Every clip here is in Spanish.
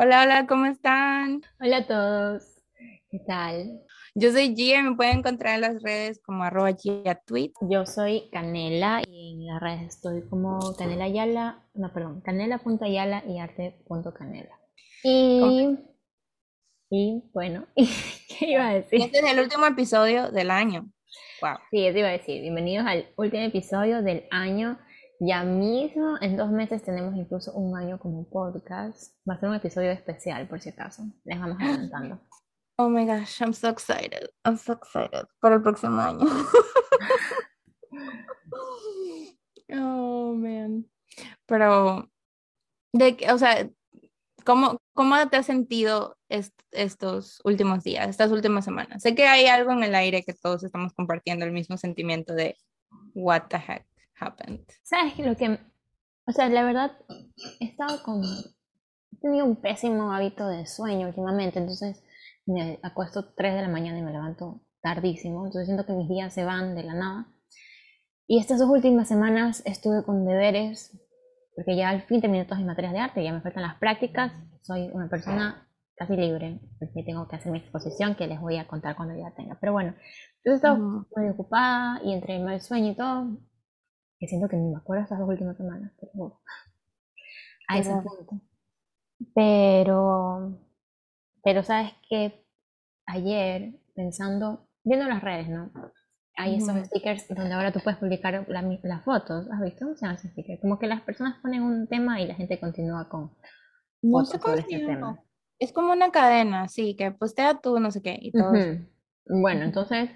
Hola, hola, ¿cómo están? Hola a todos, ¿qué tal? Yo soy Gia, me pueden encontrar en las redes como arroba Gia Tweet. Yo soy Canela y en las redes estoy como Canela Ayala, no, perdón, canela.ayala y arte.canela. Y, y bueno, ¿qué iba a decir? Este es el último episodio del año. Wow. Sí, eso iba a decir. Bienvenidos al último episodio del año. Ya mismo, en dos meses tenemos incluso un año como podcast. Va a ser un episodio especial, por si acaso. Les vamos adelantando. Oh my gosh, I'm so excited. I'm so excited para el próximo año. oh man. Pero, de, o sea, ¿cómo, ¿cómo te has sentido estos últimos días, estas últimas semanas? Sé que hay algo en el aire que todos estamos compartiendo, el mismo sentimiento de what the heck happened. ¿Sabes lo que, o sea, la verdad, he estado con, he tenido un pésimo hábito de sueño últimamente, entonces me acuesto 3 de la mañana y me levanto tardísimo, entonces siento que mis días se van de la nada. Y estas dos últimas semanas estuve con deberes, porque ya al fin terminé todas mis materias de arte, ya me faltan las prácticas, soy una persona casi libre, porque tengo que hacer mi exposición que les voy a contar cuando ya tenga. Pero bueno, yo he estado muy ocupada y entre el sueño y todo, que siento que ni me acuerdo estas dos últimas semanas, pero a ese punto. Pero pero sabes que ayer, pensando, viendo las redes, ¿no? Hay esos stickers donde ahora tú puedes publicar las fotos. ¿Has visto? Se ese sticker. Como que las personas ponen un tema y la gente continúa con no sé sobre este tema. Es como una cadena, sí, que postea tú, no sé qué, y todo. Bueno, entonces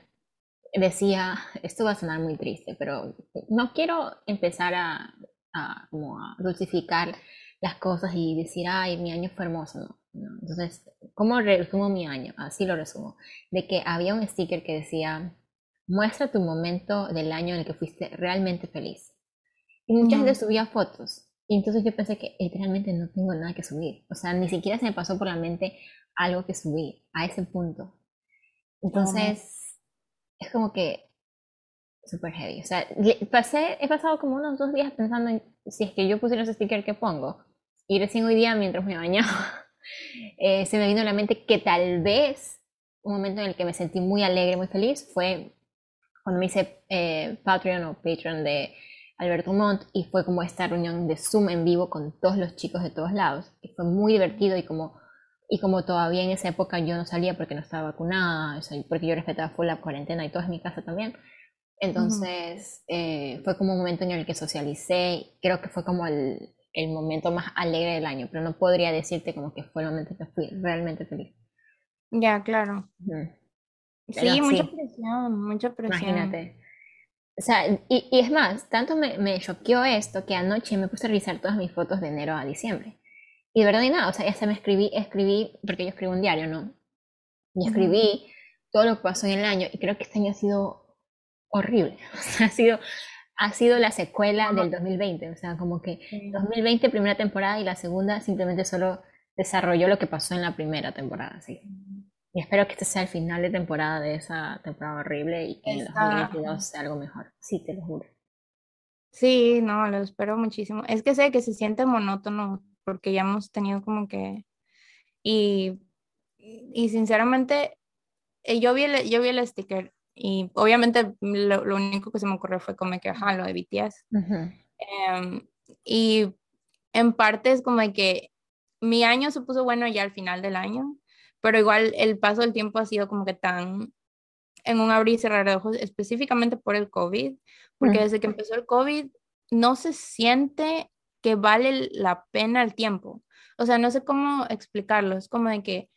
decía, esto va a sonar muy triste, pero no quiero empezar a, a, como a dulcificar las cosas y decir, ay, mi año fue hermoso, ¿no? Entonces, ¿cómo resumo mi año? Así lo resumo. De que había un sticker que decía, muestra tu momento del año en el que fuiste realmente feliz. Y mucha gente subía fotos. Y entonces yo pensé que literalmente no tengo nada que subir. O sea, ni siquiera se me pasó por la mente algo que subir a ese punto. Entonces, es como que super heavy. O sea, pasé, he pasado como unos dos días pensando en si es que yo pusiera ese sticker que pongo. Y recién hoy día, mientras me bañaba, eh, se me vino a la mente que tal vez un momento en el que me sentí muy alegre, muy feliz, fue cuando me hice eh, Patreon o Patreon de Alberto Montt y fue como esta reunión de Zoom en vivo con todos los chicos de todos lados. Y fue muy divertido y como, y como todavía en esa época yo no salía porque no estaba vacunada, porque yo respetaba full la cuarentena y todo en mi casa también. Entonces eh, fue como un momento en el que socialicé, creo que fue como el, el momento más alegre del año, pero no podría decirte como que fue el momento que fui realmente feliz. Ya, claro. Sí, mucha presión, mucha presión. Imagínate. O sea, y, y es más, tanto me, me choqueó esto que anoche me puse a revisar todas mis fotos de enero a diciembre. Y de verdad ni nada, o sea, ya se me escribí, escribí, porque yo escribo un diario, ¿no? Y escribí todo lo que pasó en el año y creo que este año ha sido horrible. O sea, ha sido ha sido la secuela del 2020, o sea, como que 2020 primera temporada y la segunda simplemente solo desarrolló lo que pasó en la primera temporada, sí. Y espero que este sea el final de temporada de esa temporada horrible y que en 2022 sea algo mejor, sí, te lo juro. Sí, no, lo espero muchísimo. Es que sé que se siente monótono porque ya hemos tenido como que... Y, y sinceramente, eh, yo vi, el, yo vi el sticker y obviamente lo, único que se me ocurrió fue como que, ajá, lo de BTS. Em, y en parte es como que mi año se puso bueno ya al final del año, pero igual el paso del tiempo ha sido como que tan en un abrir y cerrar de ojos, específicamente por el COVID, porque desde que empezó el COVID no se siente que vale la pena el tiempo. O sea, no sé cómo explicarlo, es como de que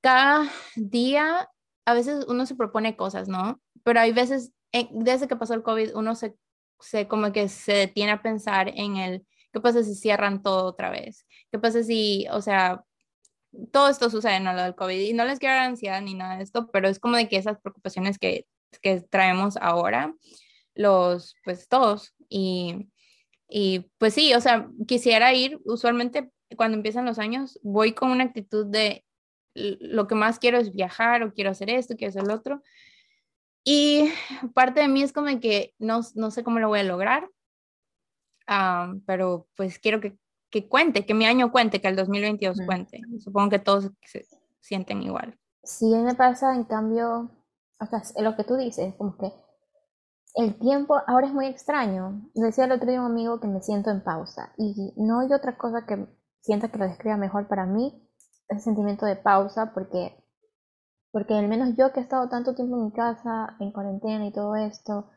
cada día a veces uno se propone cosas, ¿no? Pero hay veces, desde que pasó el COVID, uno se, se como que se detiene a pensar en el, ¿qué pasa si cierran todo otra vez? ¿Qué pasa si, o sea, todo esto sucede en lo del COVID y no les quiero dar ansiedad ni nada de esto, pero es como de que esas preocupaciones que, que traemos ahora, los, pues todos, y, y pues sí, o sea, quisiera ir, usualmente cuando empiezan los años, voy con una actitud de lo que más quiero es viajar o quiero hacer esto, quiero hacer lo otro. Y parte de mí es como que no, no sé cómo lo voy a lograr, pero pues quiero que que cuente, que mi año cuente, que el 2022 cuente. Supongo que todos se sienten igual. Sí, me pasa, en cambio, o sea, lo que tú dices, como que el tiempo ahora es muy extraño. Decía el otro día un amigo que me siento en pausa y no hay otra cosa que sienta que lo describa mejor para mí, ese sentimiento de pausa, porque, porque al menos yo que he estado tanto tiempo en mi casa, en cuarentena y todo esto,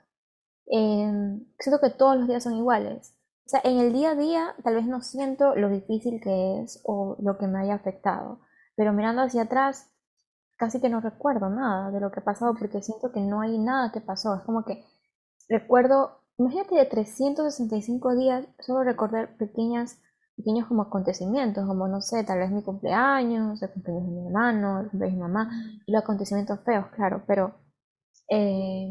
eh, siento que todos los días son iguales. O sea, en el día a día tal vez no siento lo difícil que es o lo que me haya afectado, pero mirando hacia atrás casi que no recuerdo nada de lo que ha pasado porque siento que no hay nada que pasó. Es como que recuerdo, imagínate de 365 días, solo recordar pequeñas, pequeños como acontecimientos, como no sé, tal vez mi cumpleaños, el cumpleaños de mi hermano, el cumpleaños de mi mamá, y los acontecimientos feos, claro, pero, eh,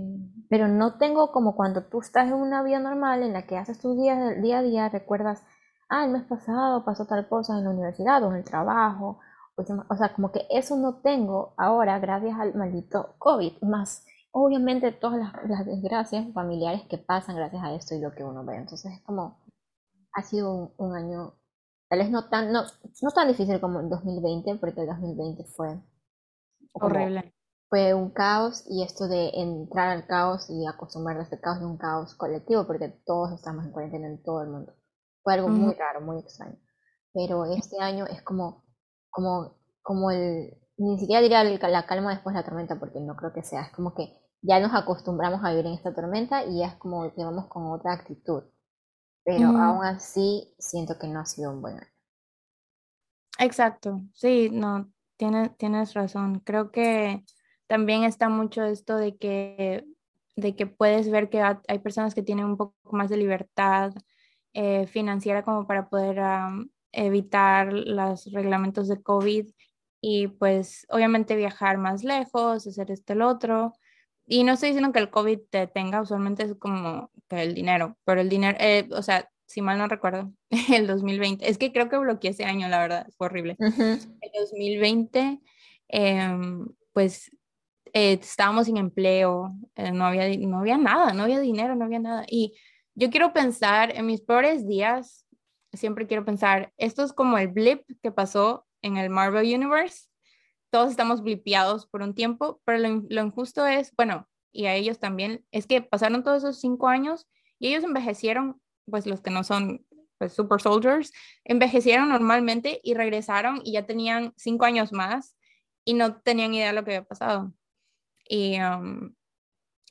pero no tengo como cuando tú estás en una vida normal en la que haces tus días día a día, recuerdas, ah, el mes pasado pasó tal cosa en la universidad o en el trabajo, o sea, como que eso no tengo ahora gracias al maldito COVID, más obviamente todas las, desgracias familiares que pasan gracias a esto y lo que uno ve. Entonces es como, ha sido un, año, tal vez no tan, no, no tan difícil como el 2020, porque el 2020 fue horrible. Fue un caos y esto de entrar al caos y acostumbrarse a este caos de un caos colectivo, porque todos estamos en cuarentena en todo el mundo. Fue algo muy raro, muy extraño. Pero este año es como, como, como el, ni siquiera diría la calma después de la tormenta, porque no creo que sea, es como que ya nos acostumbramos a vivir en esta tormenta y ya es como que vamos con otra actitud. Pero aún así siento que no ha sido un buen año. Exacto, sí, no, tienes, tienes razón. Creo que también está mucho esto de que, de que puedes ver que hay personas que tienen un poco más de libertad eh, financiera como para poder evitar los reglamentos de COVID y pues obviamente viajar más lejos, hacer este el otro. Y no estoy diciendo que el COVID te tenga, usualmente es como que el dinero, pero el dinero, eh, o sea, si mal no recuerdo, el 2020, es que creo que bloqueé ese año, la verdad, fue horrible. El 2020, em, pues eh, estábamos sin empleo, eh, no, había, no había nada, no había dinero, no había nada. Y yo quiero pensar en mis peores días, siempre quiero pensar, esto es como el blip que pasó en el Marvel Universe, todos estamos blipeados por un tiempo, pero lo, injusto es, bueno, y a ellos también, es que pasaron todos esos cinco años y ellos envejecieron, pues los que no son pues, super soldiers, envejecieron normalmente y regresaron y ya tenían cinco años más y no tenían idea de lo que había pasado. Y um,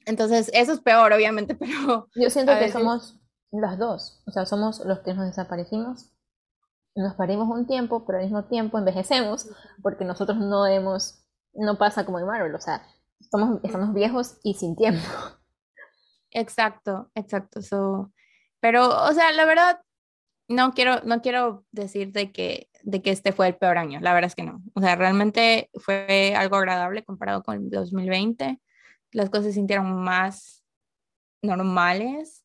entonces eso es peor, obviamente, pero... Yo siento que somos las dos, o sea, somos los que nos desaparecimos nos parimos un tiempo, pero al mismo tiempo envejecemos porque nosotros no hemos, no pasa como en Marvel, o sea, estamos, estamos viejos y sin tiempo. Exacto, exacto. So, pero, o sea, la verdad, no quiero, no quiero decir de que, de que este fue el peor año, la verdad es que no. O sea, realmente fue algo agradable comparado con el 2020. Las cosas se sintieron más normales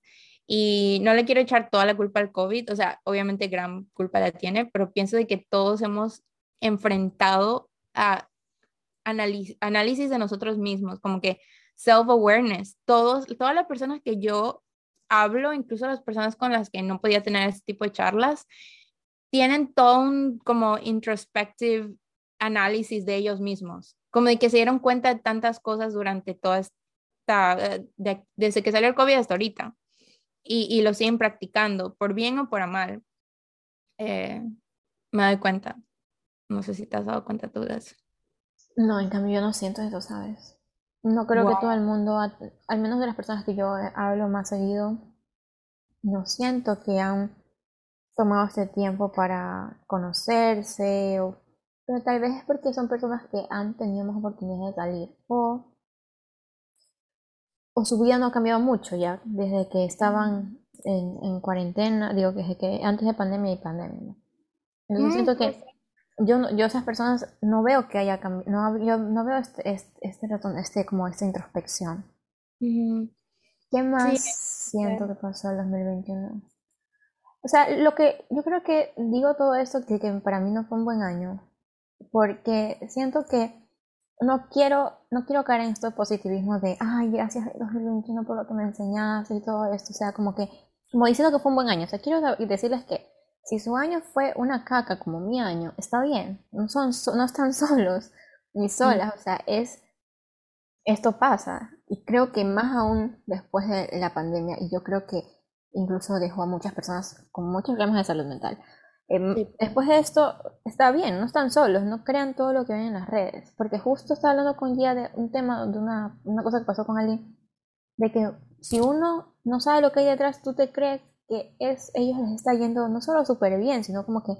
y no le quiero echar toda la culpa al COVID, o sea, obviamente gran culpa la tiene, pero pienso de que todos hemos enfrentado a análisis de nosotros mismos, como que self-awareness. Todas las personas que yo hablo, incluso las personas con las que no podía tener este tipo de charlas, tienen todo un como introspective análisis de ellos mismos, como de que se dieron cuenta de tantas cosas durante toda esta, desde que salió el COVID hasta ahorita y, lo siguen practicando, por bien o por mal, eh, me doy cuenta. No sé si te has dado cuenta tú de eso. No, en cambio yo no siento eso, ¿sabes? No creo que todo el mundo, al menos de las personas que yo hablo más seguido, no siento que han tomado este tiempo para conocerse, o, pero tal vez es porque son personas que han tenido más oportunidades de salir o o su vida no ha cambiado mucho ya, desde que estaban en, cuarentena, digo que, que antes de pandemia y pandemia. Entonces siento que yo, yo esas personas no veo que haya cambiado, no, yo no veo este, este, este, este, como esta introspección. ¿Qué más siento que pasó en 2021? O sea, lo que yo creo que digo todo esto que, que para mí no fue un buen año, porque siento que no quiero, no quiero caer en esto de positivismo de, ay, gracias 2021 por lo que me enseñaste y todo esto. O sea, como que, como diciendo que fue un buen año. O sea, quiero decirles que si su año fue una caca como mi año, está bien, no, son, no están solos ni solas, o sea, es, esto pasa y creo que más aún después de la pandemia, y yo creo que incluso dejó a muchas personas con muchos problemas de salud mental. Em, después de esto, está bien, no están solos, no crean todo lo que ven en las redes, porque justo estaba hablando con Gia de un tema, de una, una cosa que pasó con alguien, de que si uno no sabe lo que hay detrás, tú te crees que es, ellos les está yendo no solo súper bien, sino como que,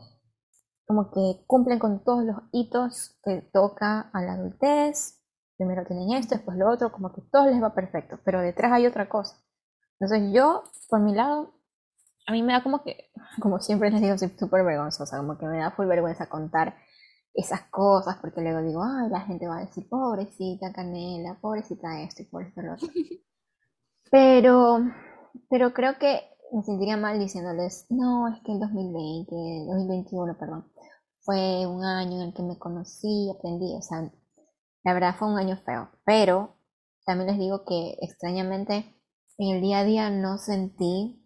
como que cumplen con todos los hitos que toca a la adultez. Primero tienen esto, después lo otro, como que todo les va perfecto, pero detrás hay otra cosa. Entonces yo, por mi lado, a mí me da como que, como siempre les digo, soy súper vergonzosa, como que me da full vergüenza contar esas cosas, porque luego digo, ay, la gente va a decir, pobrecita Canela, pobrecita esto y pobrecita lo otro. Pero, pero creo que me sentiría mal diciéndoles, no, es que el 2020, 2021, perdón, fue un año en el que me conocí, aprendí, o sea, la verdad fue un año feo, pero también les digo que extrañamente en el día a día no sentí,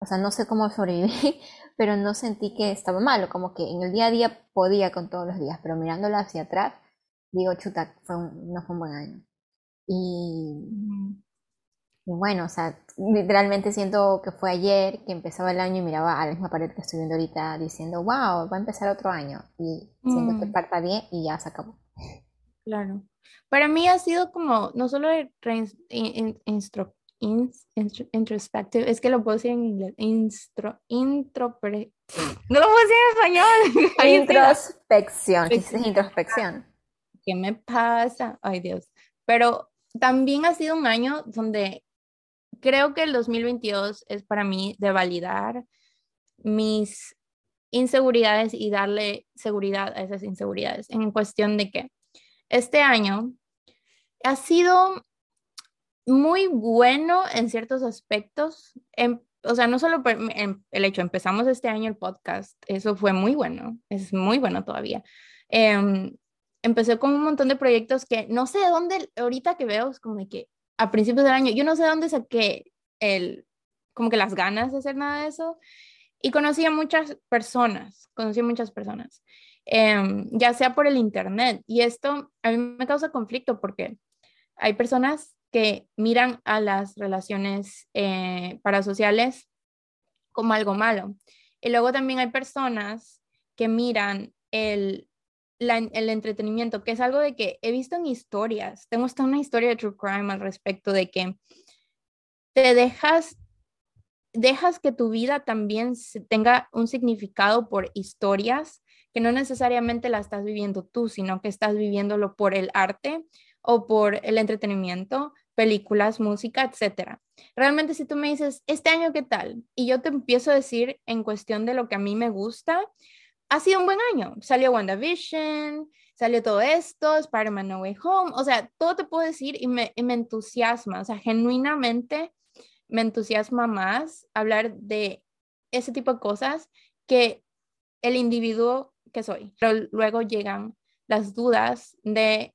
o sea, no sé cómo sobreviví, pero no sentí que estaba malo, como que en el día a día podía con todos los días, pero mirándolo hacia atrás, digo, chuta, fue no fue un buen año. Y bueno, o sea, literalmente siento que fue ayer que empezaba el año y miraba a la misma pared que estoy viendo ahorita diciendo, wow, va a empezar otro año. Y siento que mm. parta bien y ya se acabó. Claro. Para mí ha sido como, no solo instro, introspective, es que lo puedo decir en inglés, instro, intropre, no lo puedo decir en español. Introspección, es introspección. ¿Qué me pasa? Ay Dios. Pero también ha sido un año donde creo que el 2022 es para mí de validar mis inseguridades y darle seguridad a esas inseguridades en cuestión de que este año ha sido muy bueno en ciertos aspectos. o sea, no solo el hecho, empezamos este año el podcast, eso fue muy bueno, es muy bueno todavía. Em, empecé con un montón de proyectos que no sé de dónde, ahorita que veo, es como de que a principios del año, yo no sé de dónde saqué el, como que las ganas de hacer nada de eso. Y conocí a muchas personas, conocí a muchas personas, em, ya sea por el internet. Y esto a mí me causa conflicto porque hay personas que miran a las relaciones eh, parasociales como algo malo. Y luego también hay personas que miran el el entretenimiento, que es algo de que he visto en historias, tengo hasta una historia de True Crime al respecto de que te dejas, dejas que tu vida también tenga un significado por historias que no necesariamente la estás viviendo tú, sino que estás viviéndolo por el arte o por el entretenimiento, películas, música, etcétera. Realmente si tú me dices, este año qué tal, y yo te empiezo a decir en cuestión de lo que a mí me gusta, ha sido un buen año. Salió WandaVision, salió todo esto, Spider-Man No Way Home, o sea, todo te puedo decir y me, me entusiasma, o sea, genuinamente me entusiasma más hablar de ese tipo de cosas que el individuo que soy. Pero luego llegan las dudas de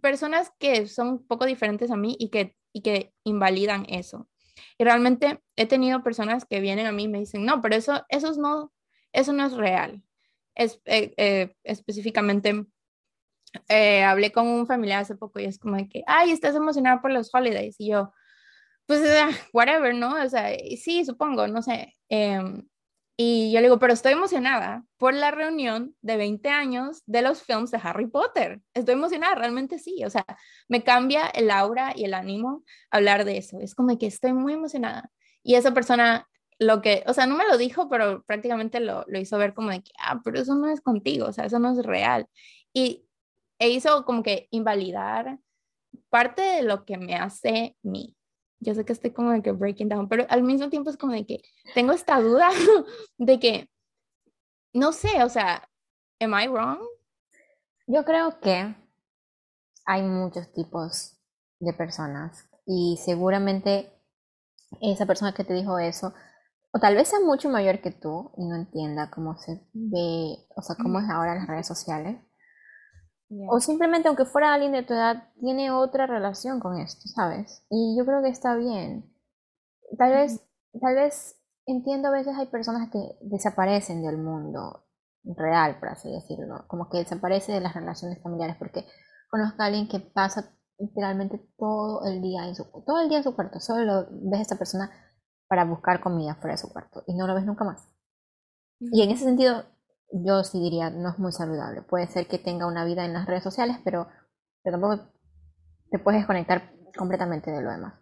personas que son un poco diferentes a mí y que, y que invalidan eso. Y realmente he tenido personas que vienen a mí y me dicen, no, pero eso, eso no, eso no es real. Es, eh, eh, específicamente, eh, hablé con un familiar hace poco y es como que, ay, estás emocionada por los holidays. Y yo, pues, ah, whatever, ¿no? O sea, sí, supongo, no sé. Y yo le digo, pero estoy emocionada por la reunión de 20 años de los films de Harry Potter. Estoy emocionada, realmente sí. O sea, me cambia el aura y el ánimo hablar de eso. Es como que estoy muy emocionada. Y esa persona lo que, o sea, no me lo dijo, pero prácticamente lo, lo, hizo ver como de que, ah, pero eso no es contigo, o sea, eso no es real. Y e hizo como que invalidar parte de lo que me hace mí. Yo sé que estoy como de que breaking down, pero al mismo tiempo es como de que tengo esta duda de que, no sé, o sea, ¿am I wrong? Yo creo que hay muchos tipos de personas y seguramente esa persona que te dijo eso o tal vez sea mucho mayor que tú y no entienda cómo se ve, o sea, cómo es ahora las redes sociales. O simplemente, aunque fuera alguien de tu edad, tiene otra relación con esto, ¿sabes? Y yo creo que está bien. Tal vez, tal vez entiendo a veces hay personas que desaparecen del mundo real, por así decirlo, como que desaparece de las relaciones familiares, porque conozco a alguien que pasa literalmente todo el día en su todo el día en su cuarto, solo ves a esta persona para buscar comida fuera de su cuarto y no lo ves nunca más. Y en ese sentido, yo sí diría, no es muy saludable. Puede ser que tenga una vida en las redes sociales, pero, pero tampoco te puedes desconectar completamente de lo demás.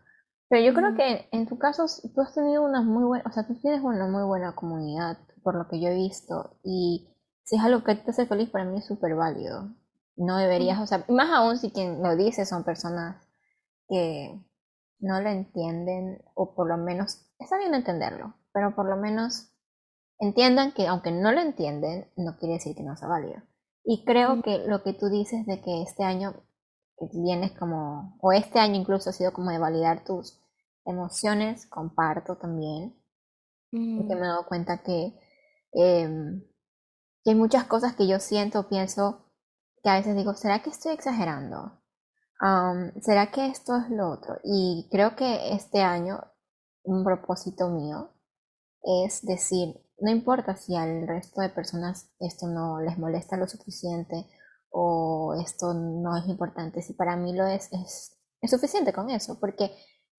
Pero yo creo que en tu caso tú has tenido una muy buena, o sea, tú tienes una muy buena comunidad, por lo que yo he visto, y si es algo que te hace feliz, para mí es súper válido. No deberías, o sea, más aún si quien lo dice son personas que no lo entienden, o por lo menos, está bien entenderlo, pero por lo menos entiendan que aunque no lo entienden, no quiere decir que no sea válido. Y creo que lo que tú dices de que este año vienes como, o este año incluso ha sido como de validar tus emociones, comparto también, porque me he dado cuenta que, em, que hay muchas cosas que yo siento, pienso, que a veces digo, ¿será que estoy exagerando? ¿Será que esto es lo otro? Y creo que este año un propósito mío es decir, no importa si al resto de personas esto no les molesta lo suficiente o esto no es importante. Si para mí lo es, es, suficiente con eso, porque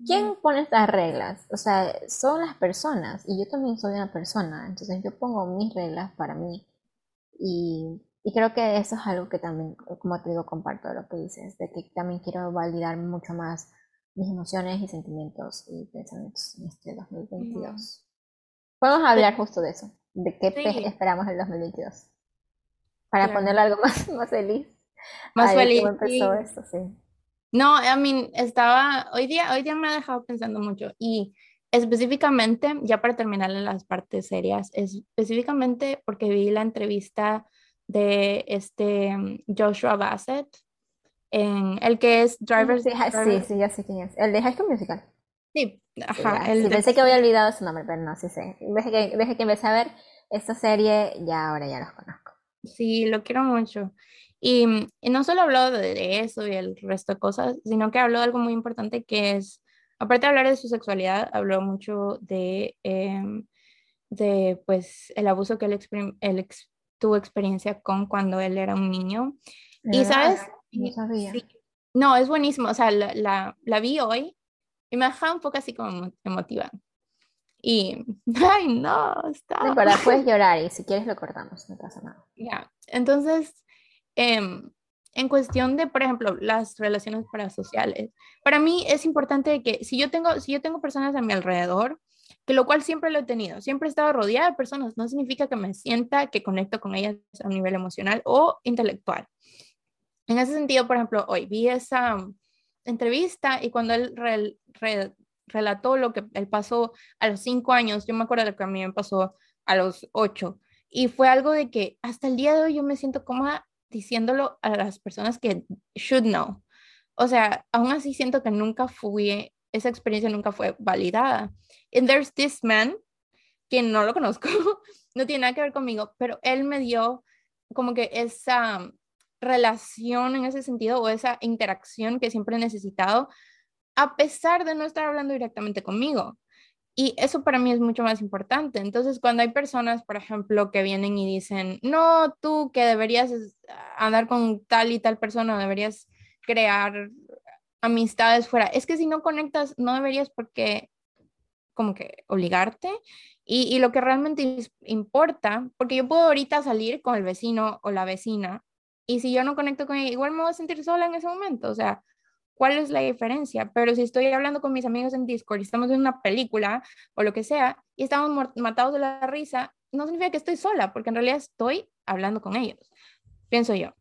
¿quién pone estas reglas? O sea, son las personas y yo también soy una persona, entonces yo pongo mis reglas para mí y, y creo que eso es algo que también, como te digo, comparto lo que dices, de que también quiero validar mucho más mis emociones y sentimientos y pensamientos en este 2022. Podemos hablar justo de eso, de qué esperamos en el 2022 para ponerle algo más, más feliz. Más feliz. No, a mí estaba, hoy día, hoy día me ha dejado pensando mucho y específicamente, ya para terminar en las partes serias, específicamente porque vi la entrevista de este mm, Joshua Bassett, en el que es Driver. Sí, sí, sí, ya sé quién es. El de High School Musical. Sí, ajá. el Pensé que había olvidado su nombre, pero no, sí sé. Desde que, desde que empecé a ver esta serie, ya ahora ya los conozco. Sí, lo quiero mucho. Y, no solo habló de, eso y el resto de cosas, sino que habló de algo muy importante que es, aparte de hablar de su sexualidad, habló mucho de, em, de pues, el abuso que él, tuvo experiencia con cuando él era un niño. Y, ¿sabes? No sabía. No, es buenísimo. O sea, la, la, la vi hoy y me dejaba un poco así como emotiva. Y, ay, no, está. Pero puedes llorar y si quieres lo cortamos, no pasa nada. Ya, entonces, em, en cuestión de, por ejemplo, las relaciones parasociales, para mí es importante que si yo tengo, si yo tengo personas a mi alrededor, que lo cual siempre lo he tenido, siempre he estado rodeada de personas, no significa que me sienta que conecto con ellas a nivel emocional o intelectual. En ese sentido, por ejemplo, hoy vi esa entrevista y cuando él relató lo que él pasó a los cinco años, yo me acuerdo de lo que a mí me pasó a los ocho, y fue algo de que hasta el día de hoy yo me siento cómoda diciéndolo a las personas que should know. O sea, aún así siento que nunca fui, esa experiencia nunca fue validada. And there's this man, que no lo conozco, no tiene nada que ver conmigo, pero él me dio como que esa relación en ese sentido o esa interacción que siempre he necesitado a pesar de no estar hablando directamente conmigo. Y eso para mí es mucho más importante. Entonces, cuando hay personas, por ejemplo, que vienen y dicen, no, tú que deberías andar con tal y tal persona, deberías crear amistades fuera, es que si no conectas, no deberías porque como que obligarte. Y, y lo que realmente importa, porque yo puedo ahorita salir con el vecino o la vecina, y si yo no conecto con ella, igual me voy a sentir sola en ese momento. O sea, ¿Cuál es la diferencia? Pero si estoy hablando con mis amigos en Discord y estamos en una película o lo que sea y estamos matados de la risa, no significa que estoy sola, porque en realidad estoy hablando con ellos. Pienso yo.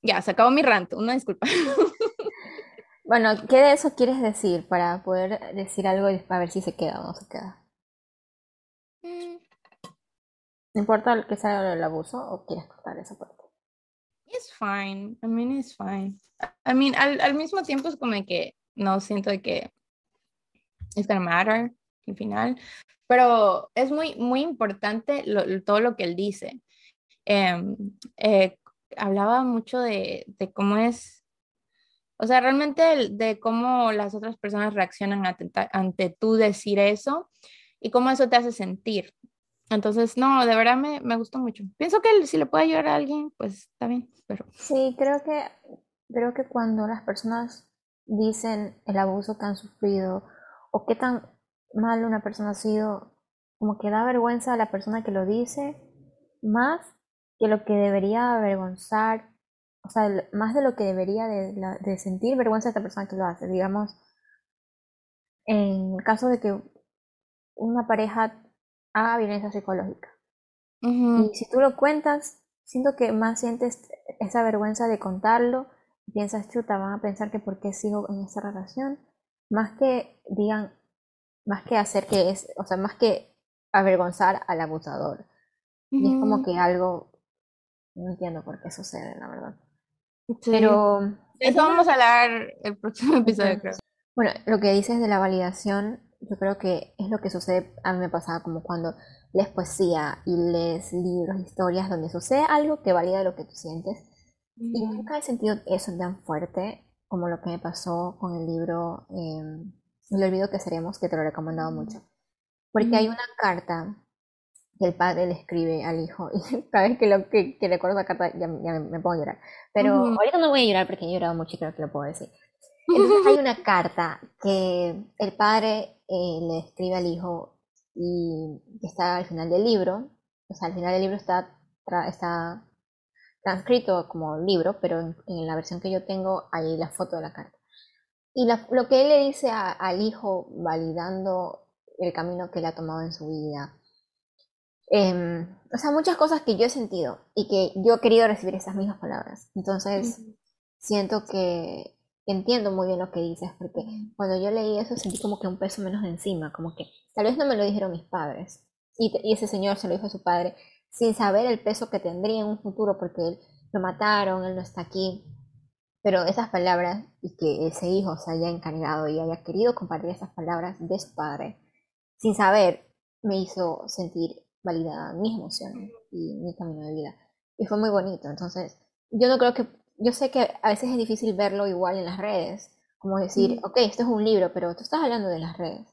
Ya, se acabó mi rant, una disculpa. Bueno, ¿qué de eso quieres decir para poder decir algo y a ver si se queda o no se queda? Mm. ¿No importa que sea el abuso o quieres cortar esa parte? It's fine. I mean, it's fine. I mean, al, al mismo tiempo es como que no siento que it's gonna matter al final, pero es muy, muy importante todo lo que él dice. Em, eh, hablaba mucho de, de, cómo es, o sea, realmente de, cómo las otras personas reaccionan ante, ante tú decir eso. y cómo eso te hace sentir. Entonces, no, de verdad me, me gustó mucho. Pienso que si le puede ayudar a alguien, pues está bien, pero... Sí, creo que, creo que cuando las personas dicen el abuso que han sufrido o qué tan mal una persona ha sido, como que da vergüenza a la persona que lo dice, más que lo que debería avergonzar, o sea, más de lo que debería de, de sentir vergüenza a esta persona que lo hace. Digamos, en caso de que una pareja haga violencia psicológica. Y si tú lo cuentas, siento que más sientes esa vergüenza de contarlo, piensas, chuta, van a pensar que por qué sigo en esa relación, más que digan, más que hacer que es, o sea, más que avergonzar al abusador. Y es como que algo, no entiendo por qué sucede, la verdad. Pero... Eso vamos a hablar el próximo episodio, creo. Bueno, lo que dices de la validación, yo creo que es lo que sucede, a mí me pasaba como cuando lees poesía y lees libros, historias donde sucede algo que valida lo que tú sientes. Y nunca he sentido eso tan fuerte como lo que me pasó con el libro eh, El olvido que seremos, que te lo he recomendado mucho. Porque hay una carta que el padre le escribe al hijo, y cada vez que, lo, que, recuerdo la carta ya, me, pongo a llorar. Pero ahorita no voy a llorar porque he llorado mucho y creo que lo puedo decir. Entonces hay una carta que el padre eh, le escribe al hijo y está al final del libro. O sea, al final del libro está, está transcrito como libro, pero en, la versión que yo tengo hay la foto de la carta. Y lo que él le dice al hijo, validando el camino que él ha tomado en su vida. Em, o sea, muchas cosas que yo he sentido y que yo he querido recibir esas mismas palabras. Entonces, siento que entiendo muy bien lo que dices, porque cuando yo leí eso sentí como que un peso menos de encima, como que tal vez no me lo dijeron mis padres, y, ese señor se lo dijo a su padre, sin saber el peso que tendría en un futuro, porque él lo mataron, él no está aquí, pero esas palabras, y que ese hijo se haya encargado y haya querido compartir esas palabras de su padre, sin saber, me hizo sentir validada mis emociones y mi camino de vida. Y fue muy bonito, entonces yo no creo que yo sé que a veces es difícil verlo igual en las redes, como decir, ok, esto es un libro, pero tú estás hablando de las redes.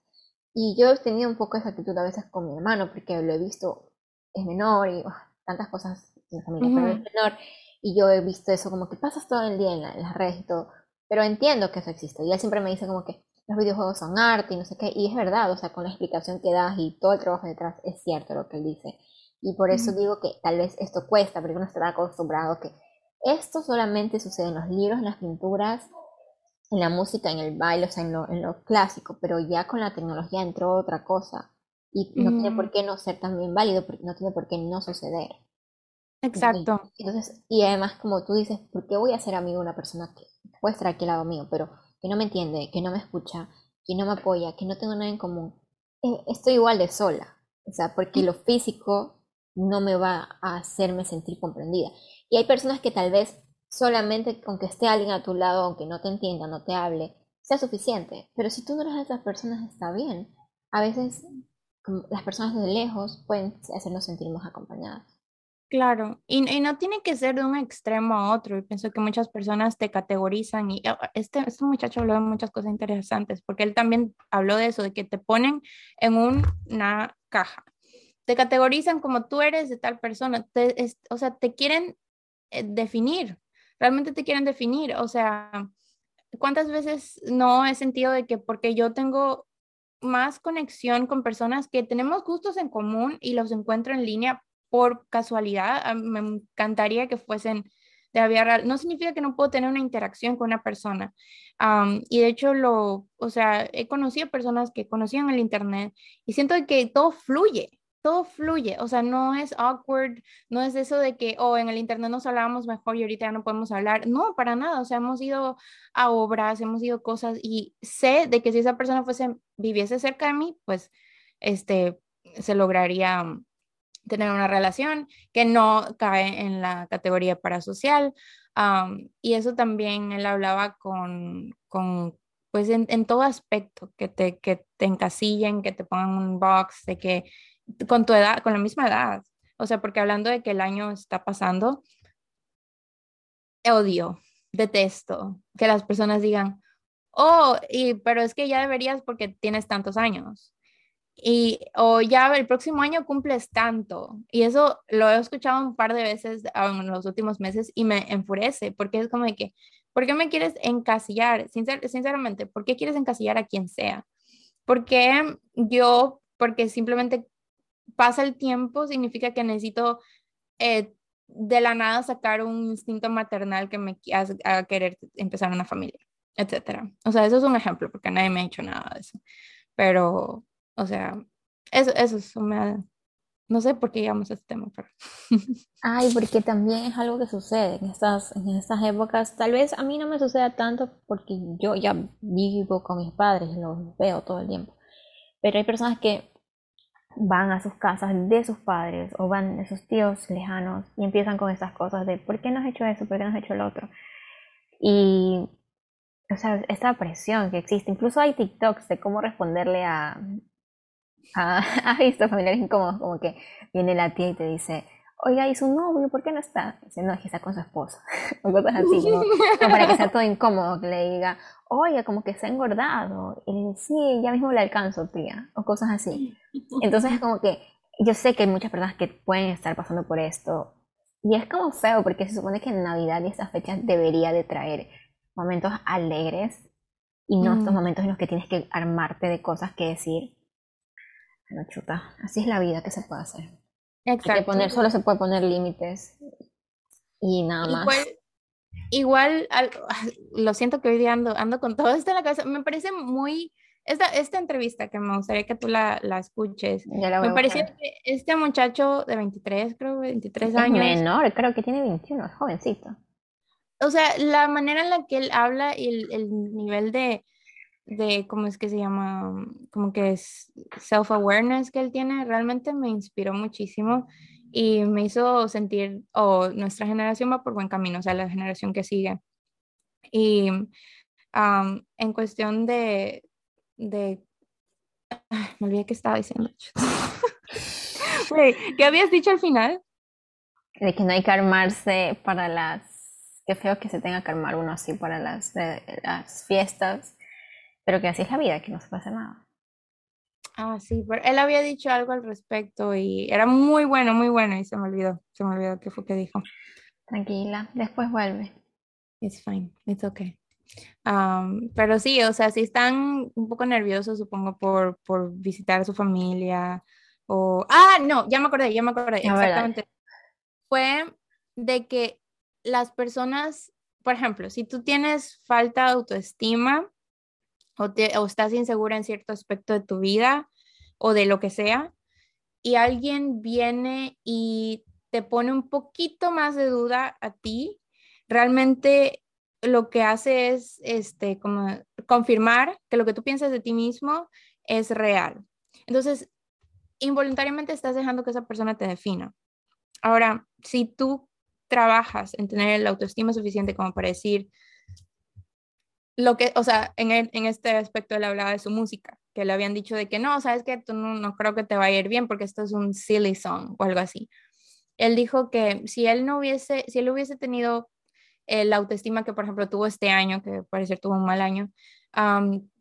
Y yo he tenido un poco esa actitud a veces con mi hermano, porque lo he visto, es menor y tantas cosas en la familia, pero es menor. Y yo he visto eso como que pasas todo el día en, las redes y todo. Pero entiendo que eso existe. Y él siempre me dice como que los videojuegos son arte y no sé qué. Y es verdad, o sea, con la explicación que das y todo el trabajo detrás, es cierto lo que él dice. Y por eso digo que tal vez esto cuesta, porque uno está acostumbrado que esto solamente sucede en los libros, en las pinturas, en la música, en el baile, o sea, en lo, clásico, pero ya con la tecnología entró otra cosa y no tiene por qué no ser también válido, porque no tiene por qué no suceder. Exacto. Entonces, y además, como tú dices, ¿por qué voy a ser amigo de una persona que puede estar aquí al lado mío, pero que no me entiende, que no me escucha, que no me apoya, que no tengo nada en común? Eh, estoy igual de sola, o sea, porque lo físico no me va a hacerme sentir comprendida. Y hay personas que tal vez solamente con que esté alguien a tu lado, aunque no te entienda, no te hable, sea suficiente. Pero si tú no eres de esas personas, está bien. A veces las personas de lejos pueden hacernos sentir más acompañadas. Claro, y, no tiene que ser de un extremo a otro. Y pienso que muchas personas te categorizan y ah, este, este muchacho habló de muchas cosas interesantes, porque él también habló de eso, de que te ponen en una caja. Te categorizan como tú eres de tal persona, o sea, te quieren definir, realmente te quieren definir. O sea, ¿cuántas veces no he sentido de que porque yo tengo más conexión con personas que tenemos gustos en común y los encuentro en línea por casualidad, ah, me encantaría que fuesen de la vida real. No significa que no puedo tener una interacción con una persona. y de hecho, lo, o sea, he conocido personas que conocían el Internet y siento que todo fluye todo fluye, o sea, no es awkward, no es eso de que, oh, en el internet nos hablábamos mejor y ahorita ya no podemos hablar, no, para nada, o sea, hemos ido a obras, hemos ido cosas y sé de que si esa persona fuese, viviese cerca de mí, pues, este, se lograría mm, tener una relación que no cae en la categoría parasocial. y eso también él hablaba con, con pues en, en, todo aspecto, que te, que te encasillen, que te pongan un box, de que con tu edad, con la misma edad. O sea, porque hablando de que el año está pasando, odio, detesto que las personas digan, oh, y, pero es que ya deberías porque tienes tantos años. y o ya el próximo año cumples tanto. Y eso lo he escuchado un par de veces en los últimos meses y me enfurece porque es como de que, ¿por qué me quieres encasillar? sinceramente, ¿por qué quieres encasillar a quien sea? Porque yo, porque simplemente pasa el tiempo, significa que necesito eh, de la nada sacar un instinto maternal que me a querer empezar una familia, etcétera. O sea, eso es un ejemplo porque nadie me ha dicho nada de eso. Pero o sea, eso, eso, me no sé por qué llegamos a este tema, pero... Ay, porque también es algo que sucede en estas, en estas épocas. Tal vez a mí no me suceda tanto porque yo ya vivo con mis padres, los veo todo el tiempo. Pero hay personas que van a sus casas de sus padres o van de sus tíos lejanos y empiezan con esas cosas de ¿por qué no has hecho eso? ¿Por qué no has hecho lo otro? Y, o sea, esta presión que existe. Incluso hay TikToks de cómo responderle a, Ah, ¿Has visto familiares incómodos? Como que viene la tía y te dice, oiga, ¿y su novio por qué no está? Dice, no, es que está con su esposa. o cosas así, como, para que sea todo incómodo, que le diga, oye, como que se ha engordado. Y le dice, sí, ya mismo le alcanzo, tía. O cosas así. Entonces es como que yo sé que hay muchas personas que pueden estar pasando por esto. Y es como feo porque se supone que en Navidad y estas fechas debería de traer momentos alegres y no estos momentos en los que tienes que armarte de cosas que decir no chuta, así es la vida que se puede hacer. Exacto. poner, solo se puede poner límites y nada más. Igual, lo siento que hoy día ando, ando con todo esto en la cabeza. Me parece muy, esta, esta entrevista que me gustaría que tú la, la escuches. me pareció que este muchacho de 23, creo, 23 es años. menor, creo que tiene 21, jovencito. O sea, la manera en la que él habla y el, el nivel de, de cómo es que se llama, como que es self-awareness que él tiene, realmente me inspiró muchísimo y me hizo sentir, o nuestra generación va por buen camino, o sea, la generación que sigue. Y en cuestión de, de, me olvidé que estaba diciendo. ¿Qué habías dicho al final? De que no hay que armarse para las, qué feo que se tenga que armar uno así para las, las fiestas pero que así es la vida, que no se pasa nada. Ah, sí, pero él había dicho algo al respecto y era muy bueno, muy bueno y se me olvidó, se me olvidó qué fue que dijo. Tranquila, después vuelve. It's fine, it's okay. Um, pero sí, o sea, si están un poco nerviosos, supongo, por, por visitar a su familia o... Ah, no, ya me acordé, ya me acordé, exactamente. Fue de que las personas, por ejemplo, si tú tienes falta de autoestima, o, estás insegura en cierto aspecto de tu vida o de lo que sea, y alguien viene y te pone un poquito más de duda a ti, realmente lo que hace es este, como confirmar que lo que tú piensas de ti mismo es real. Entonces, involuntariamente estás dejando que esa persona te defina. Ahora, si tú trabajas en tener la autoestima suficiente como para decir, lo que, o sea, en, en este aspecto él hablaba de su música, que le habían dicho de que no, sabes que tú no, no, creo que te va a ir bien porque esto es un silly song o algo así. Él dijo que si él no hubiese, si él hubiese tenido la autoestima que, por ejemplo, tuvo este año, que parece tuvo un mal año,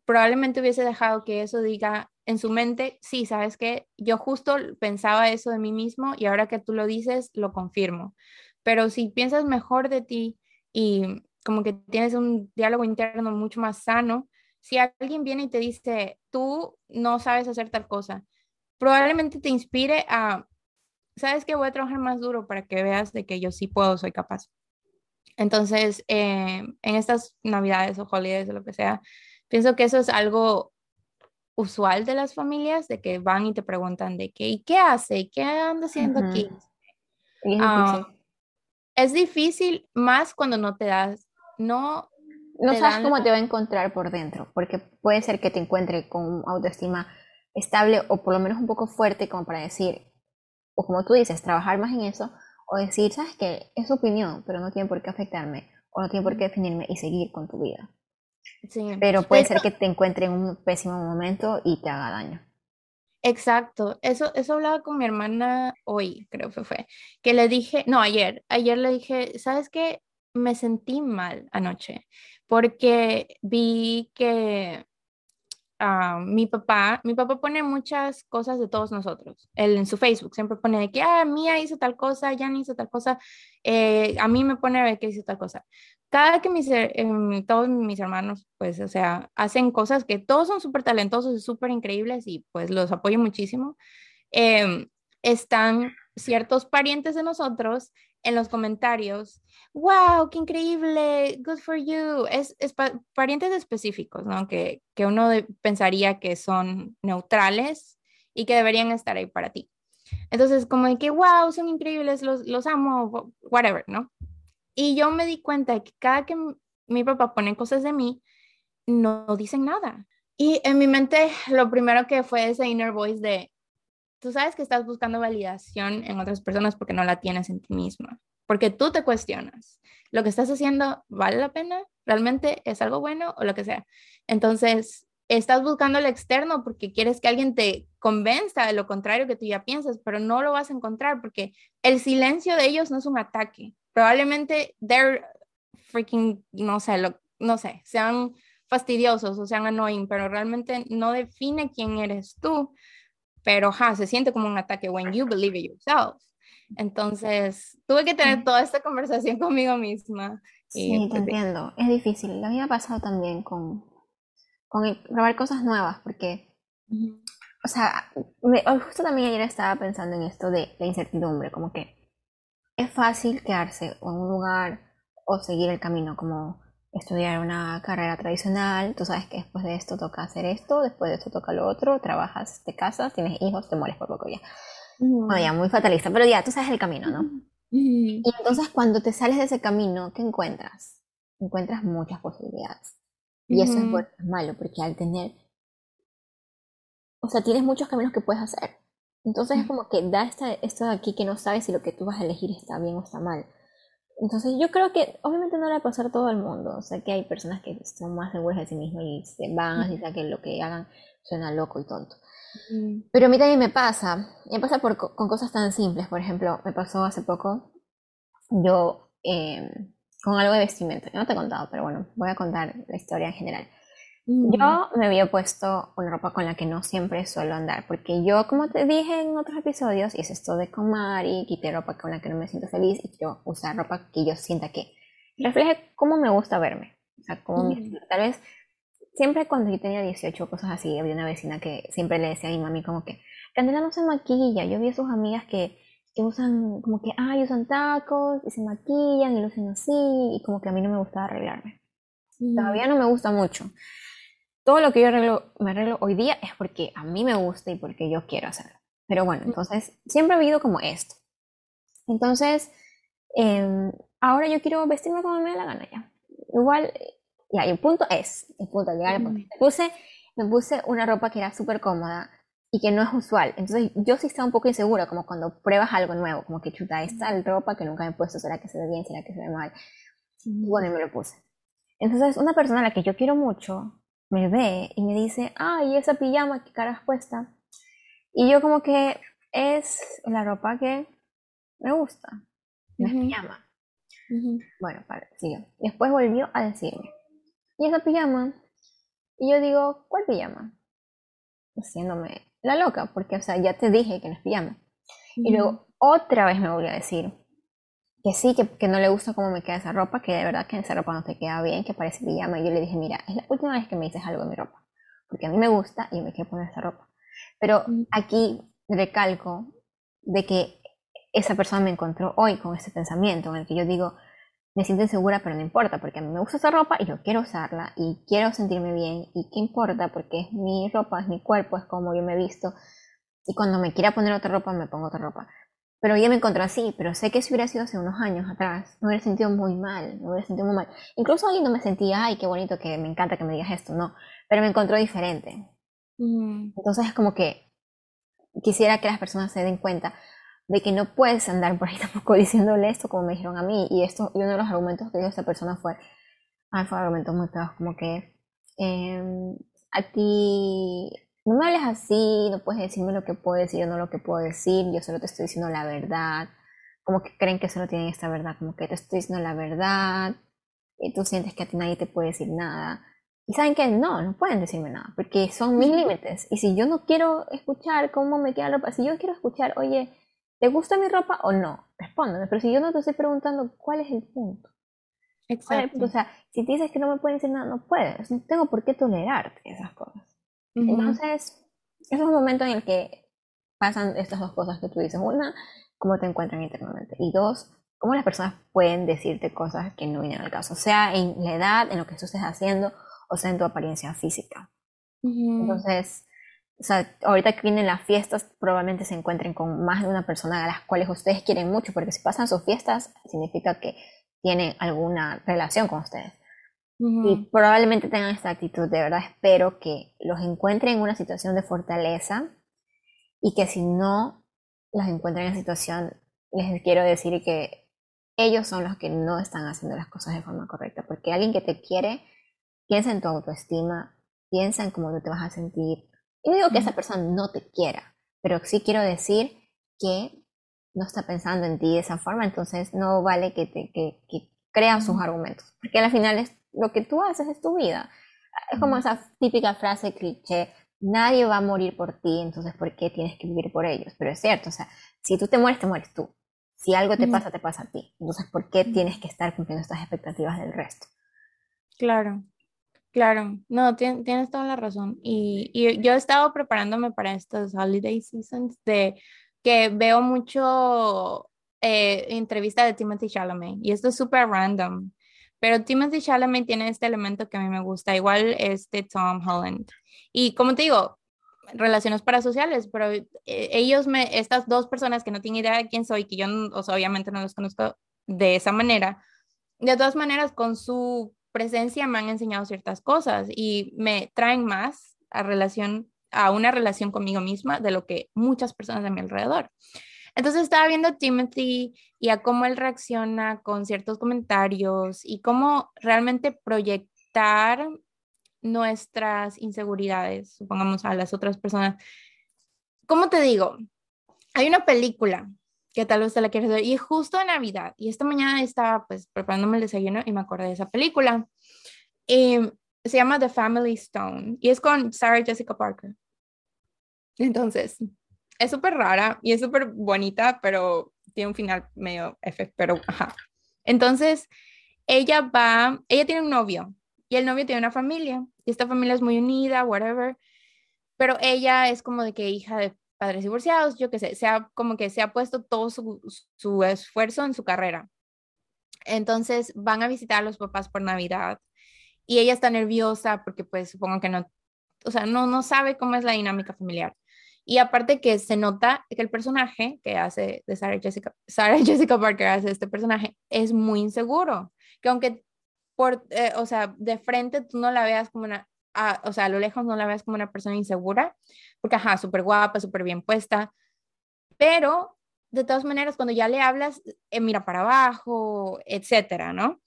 probablemente hubiese dejado que eso diga en su mente, sí, sabes que yo justo pensaba eso de mí mismo y ahora que tú lo dices, lo confirmo. Pero si piensas mejor de ti y como que tienes un diálogo interno mucho más sano. Si alguien viene y te dice, tú no sabes hacer tal cosa, probablemente te inspire a, sabes que voy a trabajar más duro para que veas de que yo sí puedo, soy capaz. Entonces, eh, en estas navidades o holidays o lo que sea, pienso que eso es algo usual de las familias, de que van y te preguntan de qué, ¿y qué hace? ¿Qué anda haciendo aquí? Ah, es difícil más cuando no te das no... No sabes cómo te va a encontrar por dentro, porque puede ser que te encuentre con autoestima estable o por lo menos un poco fuerte como para decir, o como tú dices, trabajar más en eso, o decir, sabes que es su opinión, pero no tiene por qué afectarme, o no tiene por qué definirme y seguir con tu vida. Pero puede ser que te encuentre en un pésimo momento y te haga daño. Exacto, eso, eso hablaba con mi hermana hoy, creo que fue, que le dije, no, ayer, ayer le dije, ¿sabes qué? Me sentí mal anoche porque vi que ah, mi papá, mi papá pone muchas cosas de todos nosotros. Él en su Facebook siempre pone que, ah, Mía hizo tal cosa, Jan hizo tal cosa, eh, a mí me pone de que hizo tal cosa. Cada que mis, em, todos mis hermanos, pues, o sea, hacen cosas que todos son súper talentosos y súper increíbles y pues los apoyo muchísimo. Em, están ciertos parientes de nosotros en los comentarios, wow, qué increíble, good for you. Es, es parientes específicos, ¿no? Que, que uno pensaría que son neutrales y que deberían estar ahí para ti. Entonces, como de que, wow, son increíbles, los, los amo, whatever, ¿no? Y yo me di cuenta de que cada que mi papá pone cosas de mí, no dicen nada. Y en mi mente, lo primero que fue ese inner voice de, tú sabes que estás buscando validación en otras personas porque no la tienes en ti misma, porque tú te cuestionas, lo que estás haciendo vale la pena, realmente es algo bueno o lo que sea. Entonces, estás buscando el externo porque quieres que alguien te convenza de lo contrario que tú ya piensas, pero no lo vas a encontrar porque el silencio de ellos no es un ataque. Probablemente they're freaking, no sé, no sé, sean fastidiosos o sean annoying, pero realmente no define quién eres tú pero ja, se siente como un ataque when you believe in yourself. Entonces, tuve que tener toda esta conversación conmigo misma. sí, te pues entiendo. Es difícil. Lo había pasado también con, con probar cosas nuevas, porque, o sea, justo también ayer estaba pensando en esto de la incertidumbre, como que es fácil quedarse en un lugar o seguir el camino, como estudiar una carrera tradicional, tú sabes que después de esto toca hacer esto, después de esto toca lo otro, trabajas, te casas, tienes hijos, te mueres por poco ya. Bueno, ya, muy fatalista, pero ya, tú sabes el camino, ¿no? Y entonces cuando te sales de ese camino, ¿qué encuentras? Encuentras muchas posibilidades. Y eso es, bueno, es malo, porque al tener, o sea, tienes muchos caminos que puedes hacer. Entonces es como que da esta, esto de aquí que no sabes si lo que tú vas a elegir está bien o está mal. Entonces yo creo que obviamente no le va a pasar a todo el mundo. O sea que hay personas que son más seguras de sí mismas y se van así sea que lo que hagan suena loco y tonto. Pero a mí también me pasa. Me pasa por, con cosas tan simples. Por ejemplo, me pasó hace poco yo em, con algo de vestimenta. no te he contado, pero bueno, voy a contar la historia en general. Yo me había puesto una ropa con la que no siempre suelo andar, porque yo, como te dije en otros episodios, hice esto de comar y quité ropa con la que no me siento feliz y quiero usar ropa que yo sienta que refleje cómo me gusta verme. O sea, como mi estilo. Tal vez siempre cuando yo tenía 18 cosas así, había una vecina que siempre le decía a mi mami como que, Candela no se maquilla. Yo vi a sus amigas que, que usan como que, ay, usan tacos y se maquillan y lucen así y como que a mí no me gustaba arreglarme. Todavía no me gusta mucho todo lo que yo me arreglo hoy día es porque a mí me gusta y porque yo quiero hacerlo. Pero bueno, entonces siempre he vivido como esto. Entonces, em, ahora yo quiero vestirme como me da la gana ya. Igual, ya, el punto es, el punto, llegar Me puse, me puse una ropa que era súper cómoda y que no es usual. Entonces yo sí estaba un poco insegura, como cuando pruebas algo nuevo, como que chuta, esta ropa que nunca me he puesto, ¿será que se ve bien? ¿Será que se ve mal? bueno, y me lo puse. Entonces, una persona a la que yo quiero mucho, me ve y me dice, ay, esa pijama, ¿qué cara has puesta? Y yo como que es la ropa que me gusta, no es pijama. Bueno, para, sigue. Después volvió a decirme, ¿y esa pijama? Y yo digo, ¿cuál pijama? Haciéndome la loca, porque, o sea, ya te dije que no es pijama. Y luego otra vez me volvió a decir, que sí, que, no le gusta cómo me queda esa ropa, que de verdad que esa ropa no te queda bien, que parece pijama. Y yo le dije, mira, es la última vez que me dices algo de mi ropa, porque a mí me gusta y me quiero poner esa ropa. Pero aquí recalco de que esa persona me encontró hoy con ese pensamiento en el que yo digo, me siento insegura, pero no importa, porque a mí me gusta esa ropa y yo quiero usarla y quiero sentirme bien y qué importa, porque es mi ropa, es mi cuerpo, es como yo me he visto y cuando me quiera poner otra ropa, me pongo otra ropa. Pero ella me encontró así, pero sé que si hubiera sido hace unos años atrás, me hubiera sentido muy mal, me hubiera sentido muy mal. Incluso ahí no me sentía, ay, qué bonito, que me encanta que me digas esto, no, pero me encontró diferente. Mm. Entonces es como que quisiera que las personas se den cuenta de que no puedes andar por ahí tampoco diciéndole esto como me dijeron a mí. Y esto, y uno de los argumentos que dio esta persona fue, ay, fue argumentos muy feos, como que em, a ti no me hables así, no puedes decirme lo que puedo decir, yo no lo que puedo decir, yo solo te estoy diciendo la verdad, como que creen que solo tienen esta verdad, como que te estoy diciendo la verdad, y tú sientes que a ti nadie te puede decir nada, Y saben que no, no pueden decirme nada, porque son mis límites. Y si yo no quiero escuchar cómo me queda la ropa, si yo quiero escuchar, oye, ¿te gusta mi ropa o no? Respóndeme. Pero si yo no te estoy preguntando, ¿cuál es el punto? Exacto. O sea, si dices que no me pueden decir nada, no puedes. No tengo por qué tolerarte esas cosas. Entonces, es un momento en el que pasan estas dos cosas que tú dices. Una, cómo te encuentran internamente. Y dos, cómo las personas pueden decirte cosas que no vienen al caso. Sea en la edad, en lo que tú estés haciendo, o sea, en tu apariencia física. Entonces, o sea, ahorita que vienen las fiestas, probablemente se encuentren con más de una persona a las cuales ustedes quieren mucho, porque si pasan sus fiestas, significa que tienen alguna relación con ustedes. Y probablemente tengan esta actitud, de verdad espero que los encuentren en una situación de fortaleza y que si no los encuentren en situación, les quiero decir que ellos son los que no están haciendo las cosas de forma correcta, porque alguien que te quiere piensa en tu autoestima, piensa en cómo tú te vas a sentir. Y no digo que esa persona no te quiera, pero sí quiero decir que no está pensando en ti de esa forma, entonces no vale que, te, que, creas sus argumentos, porque al final es, lo que tú haces es tu vida. Es como esa típica frase cliché, nadie va a morir por ti, entonces ¿por qué tienes que vivir por ellos? Pero es cierto, o sea, si tú te mueres, te mueres tú. Si algo te pasa, te pasa a ti. Entonces, ¿por qué tienes que estar cumpliendo estas expectativas del resto? Claro. Claro, no, tienes toda la razón. Y, yo he estado preparándome para estos holiday seasons de que veo mucho eh, entrevista de Timothy Chalamet y esto es súper random, pero Timothy Chalamet tiene este elemento que a mí me gusta, igual este Tom Holland. Y como te digo, relaciones parasociales, pero eh, ellos, me, estas dos personas que no tienen idea de quién soy, que yo obviamente no los conozco de esa manera, de todas maneras con su presencia me han enseñado ciertas cosas y me traen más a relación a una relación conmigo misma de lo que muchas personas de mi alrededor. Entonces estaba viendo a Timothy y a cómo él reacciona con ciertos comentarios y cómo realmente proyectar nuestras inseguridades, supongamos a las otras personas. ¿Cómo te digo? Hay una película que tal vez te la quieres ver. Y justo en Navidad, y esta mañana estaba pues preparándome el desayuno y me acordé de esa película. Y se llama The Family Stone y es con Sarah Jessica Parker. Entonces, es súper rara y es súper bonita, pero tiene un final medio F, pero ajá. Entonces, ella va, ella tiene un novio y el novio tiene una familia y esta familia es muy unida, whatever, pero ella es como de que hija de padres divorciados, yo qué sé, se ha, como que se ha puesto todo su, esfuerzo en su carrera. Entonces van a visitar a los papás por Navidad y ella está nerviosa porque pues supongo que no, o sea, no, no sabe cómo es la dinámica familiar. Y aparte que se nota que el personaje que hace de Sarah Jessica, Sarah Jessica Parker hace este personaje es muy inseguro, que aunque por, eh, o sea, de frente tú no la veas como una, o sea, a lo lejos no la veas como una persona insegura, porque, ajá, súper guapa, súper bien puesta, pero de todas maneras, cuando ya le hablas, eh, mira para abajo, etcétera, ¿no?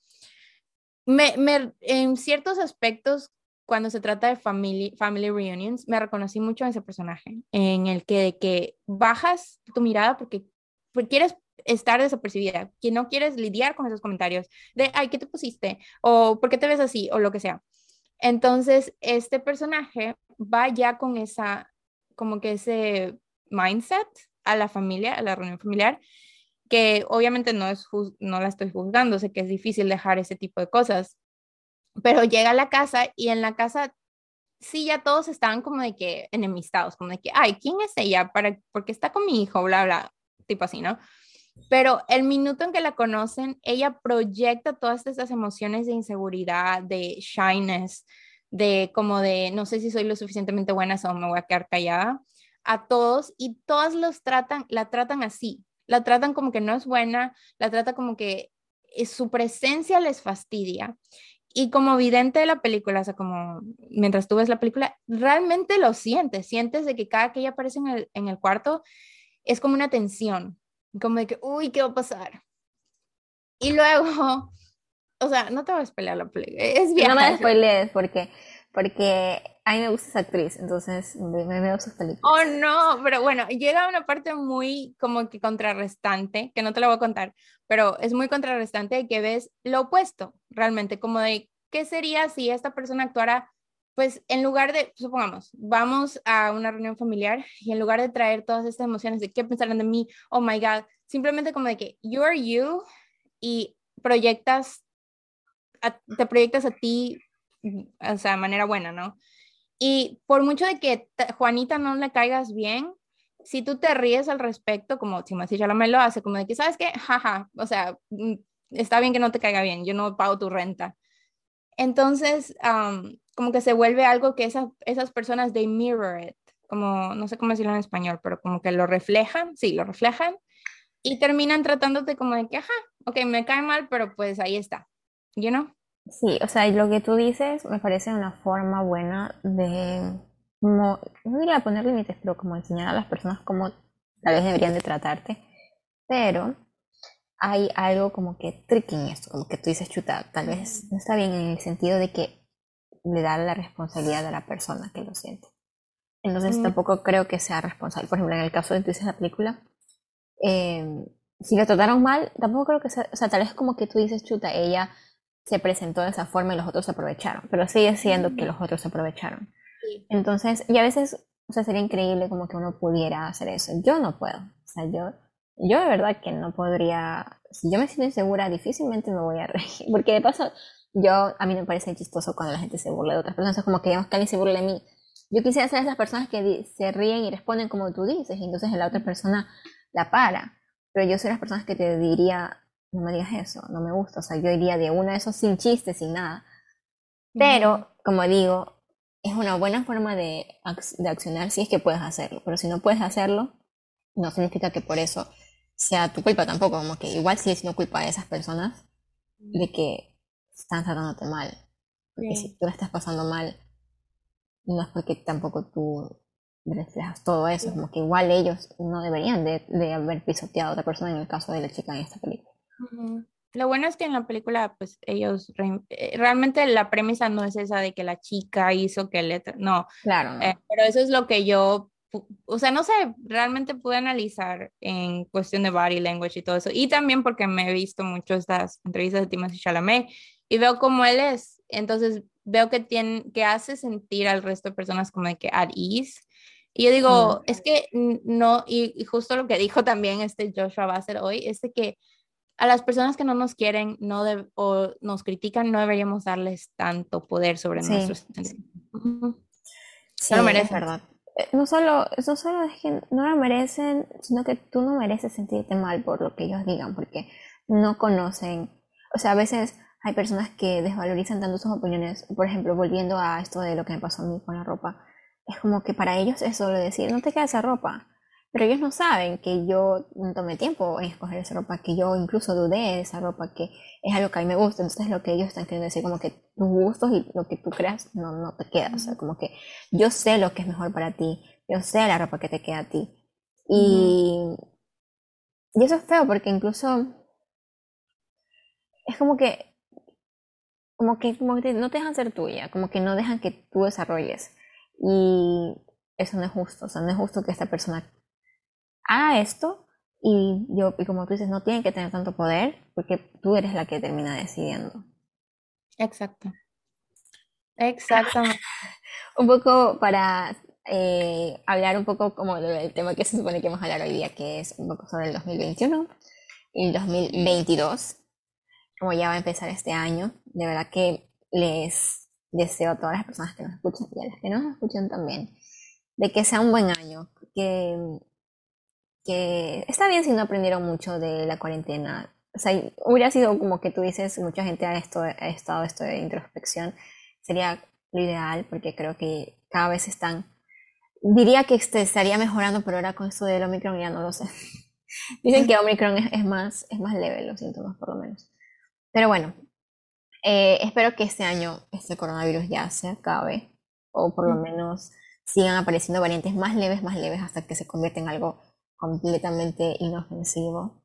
Me, me, en ciertos aspectos, cuando se trata de family, family reunions, me reconocí mucho en ese personaje, en el que, de que bajas tu mirada porque, porque quieres estar desapercibida, que no quieres lidiar con esos comentarios de, ay, ¿qué te pusiste? O ¿por qué te ves así? O lo que sea. Entonces, este personaje va ya con esa, como que ese mindset a la familia, a la reunión familiar, que obviamente no, es no la estoy juzgando, sé que es difícil dejar ese tipo de cosas, pero llega a la casa y en la casa sí ya todos estaban como de que enemistados, como de que, ay, ¿quién es ella? ¿Para, porque está con mi hijo? Bla, bla, tipo así, ¿no? Pero el minuto en que la conocen, ella proyecta todas estas emociones de inseguridad, de shyness, de como de no sé si soy lo suficientemente buena o me voy a quedar callada a todos y todas los tratan, la tratan así, la tratan como que no es buena, la trata como que su presencia les fastidia. Y como vidente de la película, o sea, como mientras tú ves la película, realmente lo sientes, sientes de que cada que ella aparece en el, en el cuarto es como una tensión, como de que, uy, ¿qué va a pasar? Y luego, o sea, no te voy a spoilear la película, es bien. No me spoilees porque, porque a me gusta esa actriz, entonces me, veo sus. Oh, no, pero bueno, llega una parte muy como que contrarrestante, que no te la voy a contar, pero es muy contrarrestante que ves lo opuesto, realmente, como de ¿qué sería si esta persona actuara, pues en lugar de, supongamos, vamos a una reunión familiar y en lugar de traer todas estas emociones de qué pensarán de mí, oh my God, simplemente como de que you are you y proyectas, te proyectas a ti, o sea, de manera buena, ¿no? Y por mucho de que Juanita no le caigas bien, si tú te ríes al respecto, como ya me lo hace, como de que, ¿sabes qué? Jaja, o sea, mm, está bien que no te caiga bien, yo no pago tu renta. Entonces, como que se vuelve algo que esas, esas personas, they mirror it, como, no sé cómo decirlo en español, pero como que lo reflejan, sí, lo reflejan, y terminan tratándote como de que, ajá, ok, me cae mal, pero pues ahí está, you know? Sí, o sea, lo que tú dices me parece una forma buena de, no diría poner límites, pero como enseñar a las personas cómo tal vez deberían de tratarte, pero hay algo como que tricky en esto, como que tú dices, chuta, tal vez no está bien en el sentido de que le da la responsabilidad a la persona que lo siente. Entonces mm. tampoco creo que sea responsable. Por ejemplo, en el caso de tú dices la película, em, si lo trataron mal, tampoco creo que sea, o sea, tal vez como que tú dices, chuta, ella se presentó de esa forma y los otros se aprovecharon, pero sigue siendo que los otros se aprovecharon. Entonces, y a veces, o sea, sería increíble como que uno pudiera hacer eso. Yo no puedo. O sea, yo yo de verdad que no podría, si yo me siento insegura, difícilmente me voy a reír, porque de paso, yo, a mí me parece chistoso cuando la gente se burla de otras personas, es como que digamos que alguien se burla de mí. Yo quisiera ser esas personas que se ríen y responden como tú dices, y entonces la otra persona la para. Pero yo soy las personas que te diría, no me digas eso, no me gusta, o sea, yo iría de uno de esos sin chistes, sin nada. Pero, como digo, es una buena forma de, de accionar si es que puedes hacerlo, pero si no puedes hacerlo, no significa que por eso sea tu culpa tampoco, como que igual sigue siendo culpa de esas personas de que están tratándote mal. Porque si tú la estás pasando mal, no es porque tampoco tú reflejas todo eso, como que igual ellos no deberían de, de, haber pisoteado a otra persona en el caso de la chica en esta película. Lo bueno es que en la película, pues ellos, eh, realmente la premisa no es esa de que la chica hizo que le, no, claro, eh, pero eso es lo que yo o sea, no sé, realmente pude analizar en cuestión de body language y todo eso. Y también porque me he visto mucho estas entrevistas de Timothée Chalamet y veo cómo él es. Entonces veo que, tiene, que hace sentir al resto de personas como de que at ease. Y yo digo, es que no, y, justo lo que dijo también este Joshua Bassett hoy, es de que a las personas que no nos quieren no o nos critican, no deberíamos darles tanto poder sobre nuestros Sí, no lo Es verdad. Eh, no solo, no solo es que no lo merecen, sino que tú no mereces sentirte mal por lo que ellos digan, porque no conocen, o sea, a veces hay personas que desvalorizan tanto sus opiniones, por ejemplo, volviendo a esto de lo que me pasó a mí con la ropa, es como que para ellos es solo decir, no te queda esa ropa, pero ellos no saben que yo tomé tiempo en escoger esa ropa, que yo incluso dudé de esa ropa, que es algo que a mí me gusta. Entonces lo que ellos están queriendo decir como que tus gustos y lo que tú creas no, no te queda. O sea, como que yo sé lo que es mejor para ti, yo sé la ropa que te queda a ti. Y, y eso es feo porque incluso es como que como que, como que no te dejan ser tuya, como que no dejan que tú desarrolles. Y eso no es justo, o sea, no es justo que esta persona haga esto y yo, y como tú dices, no tiene que tener tanto poder porque tú eres la que termina decidiendo. Exacto. Exactamente. un poco para eh, hablar un poco como del tema que se supone que vamos a hablar hoy día, que es un poco sobre el 2021 y el 2022, como ya va a empezar este año. De verdad que les deseo a todas las personas que nos escuchan y a las que nos escuchan también, de que sea un buen año, que que está bien si no aprendieron mucho de la cuarentena. O sea, hubiera sido como que tú dices, mucha gente ha, esto, ha estado esto de introspección. Sería lo ideal porque creo que cada vez están... Diría que este estaría mejorando, pero ahora con esto del Omicron ya no lo sé. Dicen que Omicron es, más, es más leve los síntomas, por lo menos. Pero bueno, eh, espero que este año este coronavirus ya se acabe, o por lo menos sigan apareciendo variantes más leves, más leves, hasta que se convierta en algo completamente inofensivo.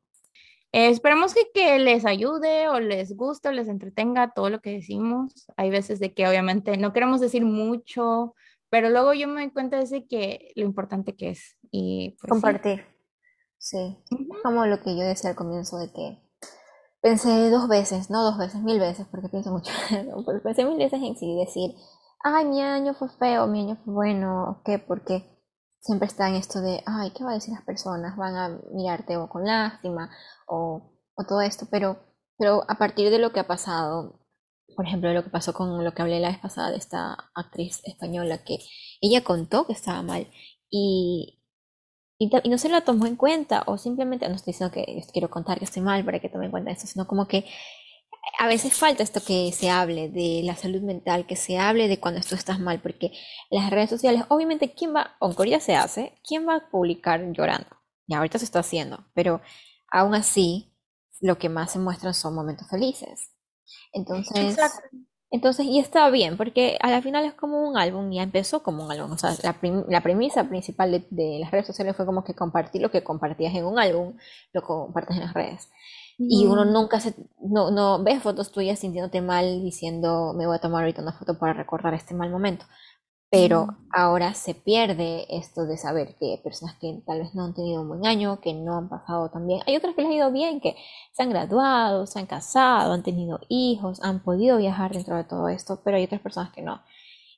Eh, esperamos que, que, les ayude o les guste o les entretenga todo lo que decimos. Hay veces de que obviamente no queremos decir mucho, pero luego yo me doy cuenta de que lo importante que es. Y pues, Compartir. Sí. Como lo que yo decía al comienzo de que pensé dos veces, no dos veces, mil veces, porque pienso mucho, pensé mil veces en sí, decir, ay, mi año fue feo, mi año fue bueno, ¿qué? Porque siempre está en esto de, ay, ¿qué va a decir las personas? Van a mirarte o con lástima o, o todo esto, pero, pero a partir de lo que ha pasado, por ejemplo, lo que pasó con lo que hablé la vez pasada de esta actriz española, que ella contó que estaba mal y, y, no se la tomó en cuenta o simplemente, no estoy diciendo que quiero contar que estoy mal para que tome en cuenta esto, sino como que a veces falta esto que se hable de la salud mental, que se hable de cuando tú estás mal, porque las redes sociales, obviamente, ¿quién va, aunque ya se hace, quién va a publicar llorando? Y ahorita se está haciendo, pero aún así, lo que más se muestran son momentos felices. Entonces, entonces, y está bien, porque a la final es como un álbum, ya empezó como un álbum. O sea, la, la premisa principal de, de, las redes sociales fue como que compartir lo que compartías en un álbum, lo compartes en las redes. Y uno nunca se, no, no ves fotos tuyas sintiéndote mal, diciendo, me voy a tomar ahorita una foto para recordar este mal momento. Pero ahora se pierde esto de saber que personas que tal vez no han tenido un buen año, que no han pasado tan bien. Hay otras que les ha ido bien, que se han graduado, se han casado, han tenido hijos, han podido viajar dentro de todo esto, pero hay otras personas que no.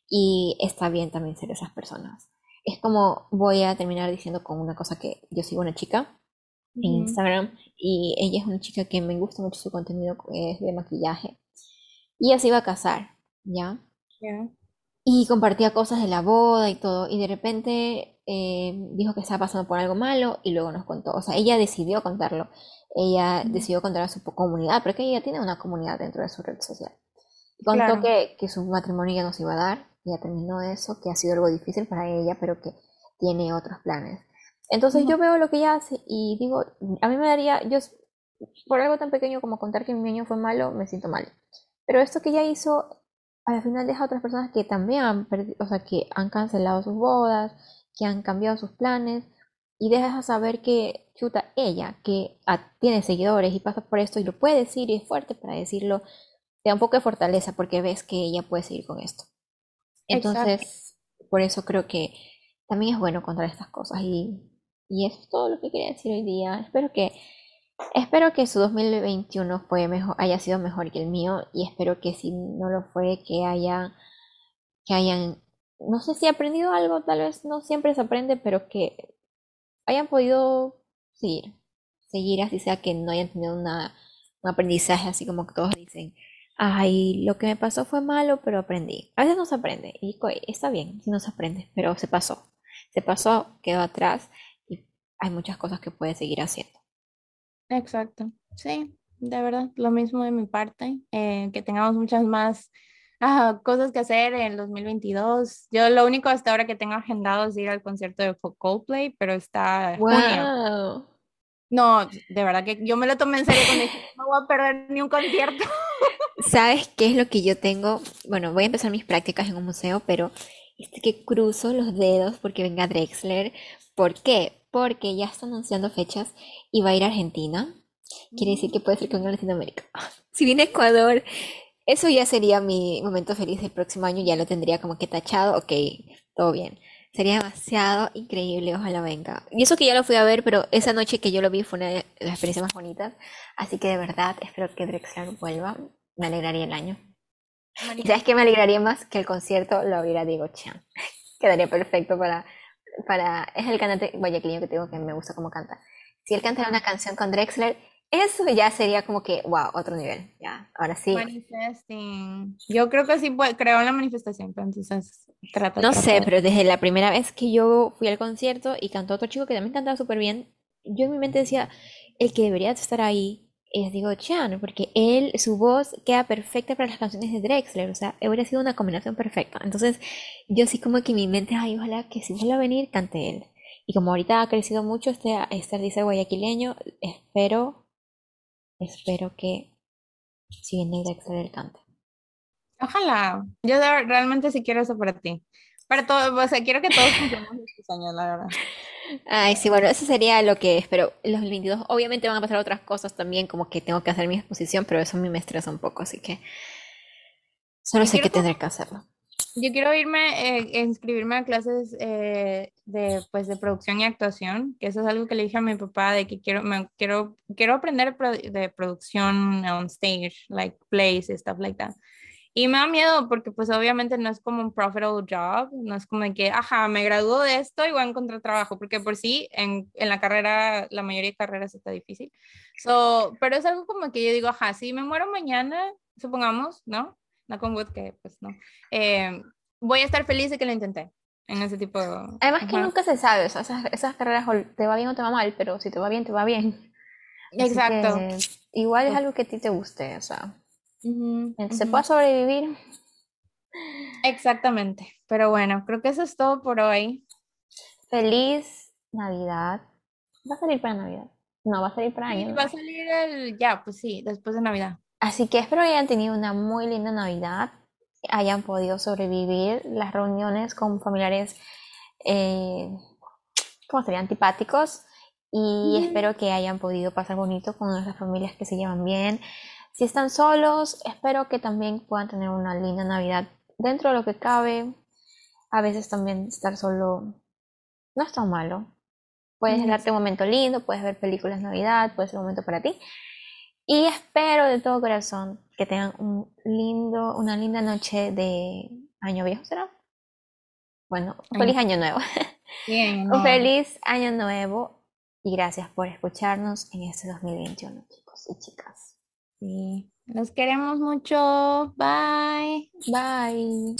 Y está bien también ser esas personas. Es como voy a terminar diciendo con una cosa que yo sigo una chica en Instagram y ella es una chica que me gusta mucho su contenido, es de maquillaje. Y ella se iba a casar, ¿ya? Y compartía cosas de la boda y todo. Y de repente eh, dijo que estaba pasando por algo malo y luego nos contó. O sea, ella decidió contarlo. Ella decidió contar a su comunidad, porque ella tiene una comunidad dentro de su red social. Contó que, que, su matrimonio ya no se iba a dar, ya terminó eso, que ha sido algo difícil para ella, pero que tiene otros planes. Entonces yo veo lo que ella hace y digo, a mí me daría, yo por algo tan pequeño como contar que mi año fue malo, me siento mal. Pero esto que ella hizo al final deja a otras personas que también han o sea, que han cancelado sus bodas, que han cambiado sus planes y dejas a saber que, chuta, ella, que tiene seguidores y pasa por esto y lo puede decir y es fuerte para decirlo, te da un poco de fortaleza porque ves que ella puede seguir con esto. Entonces, por eso creo que también es bueno contar estas cosas y, y eso es todo lo que quería decir hoy día. Espero que Espero que su 2021 fue mejor, haya sido mejor que el mío y espero que si no lo fue, que haya, que hayan, no sé si aprendido algo, tal vez no siempre se aprende, pero que hayan podido seguir, seguir así sea que no hayan tenido una, un aprendizaje así como que todos dicen, ay, lo que me pasó fue malo, pero aprendí. A veces no se aprende y está bien si no se aprende, pero se pasó, se pasó, quedó atrás hay muchas cosas que puede seguir haciendo. Exacto, sí, de verdad, lo mismo de mi parte, eh, que tengamos muchas más ah, cosas que hacer en el 2022. Yo lo único hasta ahora que tengo agendado es ir al concierto de Coldplay, pero está wow. No, de verdad que yo me lo tomé en serio cuando dije, no voy a perder ni un concierto. ¿Sabes qué es lo que yo tengo? Bueno, voy a empezar mis prácticas en un museo, pero este que cruzo los dedos porque venga Drexler. ¿Por qué? Porque ya está anunciando fechas y va a ir a Argentina. Quiere decir que puede ser que venga a Latinoamérica. Si viene a Ecuador, eso ya sería mi momento feliz del próximo año, ya lo tendría como que tachado, ok, todo bien. Sería demasiado increíble, ojalá venga. Y eso que ya lo fui a ver, pero esa noche que yo lo vi fue una de las experiencias más bonitas. Así que de verdad espero que Drexler vuelva. Me alegraría el año. ¿Y sabes qué me alegraría más? Que el concierto lo hubiera Diego Chan. Quedaría perfecto para para, es el cantante guayaquileño que tengo que me gusta cómo canta. Si él cantara una canción con Drexler, eso ya sería como que, wow, otro nivel. Ya, ahora sí. Manifesting. Yo creo que sí creo en la manifestación, pero entonces trata. No sé, pero desde la primera vez que yo fui al concierto y cantó otro chico que también cantaba súper bien, yo en mi mente decía, el que debería estar ahí es Diego Chan, porque él, su voz queda perfecta para las canciones de Drexler, o sea, hubiera sido una combinación perfecta. Entonces, yo sí como que mi mente, ay, ojalá que si vuelva a venir, cante él. Y como ahorita ha crecido mucho este, este artista guayaquileño, espero, espero que si viene Drexler, él cante. Ojalá, yo realmente sí quiero eso para ti. Para todo, o sea, quiero que todos cumplamos estos años, la verdad. Ay, sí, bueno, eso sería lo que espero. Los 22, obviamente van a pasar otras cosas también, como que tengo que hacer mi exposición, pero eso a mí me estresa un poco, así que solo sé que tendré que hacerlo. Yo quiero irme, eh, inscribirme a clases eh, de, pues, de producción y actuación, que eso es algo que le dije a mi papá de que quiero, me, quiero, quiero aprender de producción on stage, like plays stuff like that. Y me da miedo porque pues obviamente no es como un profitable job, no es como de que, ajá, me graduó de esto y voy a encontrar trabajo, porque por sí en, en la carrera, la mayoría de carreras está difícil. So, pero es algo como que yo digo, ajá, si me muero mañana, supongamos, ¿no? No con wood, que pues no. Eh, voy a estar feliz de que lo intenté en ese tipo de... Además que nunca se sabe, o sea, esas, esas, carreras te va bien o te va mal, pero si te va bien, te va bien. Exacto. Igual es algo que a ti te guste, o sea. ¿Se puede sobrevivir? Exactamente. Pero bueno, creo que eso es todo por hoy. Feliz Navidad. ¿Va a salir para Navidad? No, va a salir para año. va a salir el, ya, pues sí, después de Navidad. Así que espero que hayan tenido una muy linda Navidad, hayan podido sobrevivir las reuniones con familiares, eh, ¿cómo sería? Antipáticos. Y espero que hayan podido pasar bonito con nuestras familias que se llevan bien, si están solos, espero que también puedan tener una linda Navidad dentro de lo que cabe. A veces también estar solo no es tan malo. Puedes darte un momento lindo, puedes ver películas Navidad, puede ser un momento para ti. Y espero de todo corazón que tengan un lindo, una linda noche de año viejo, ¿será? Bueno, un feliz año nuevo. Bien, un feliz año nuevo y gracias por escucharnos en este 2021, chicos y chicas. Los queremos mucho. Bye. Bye.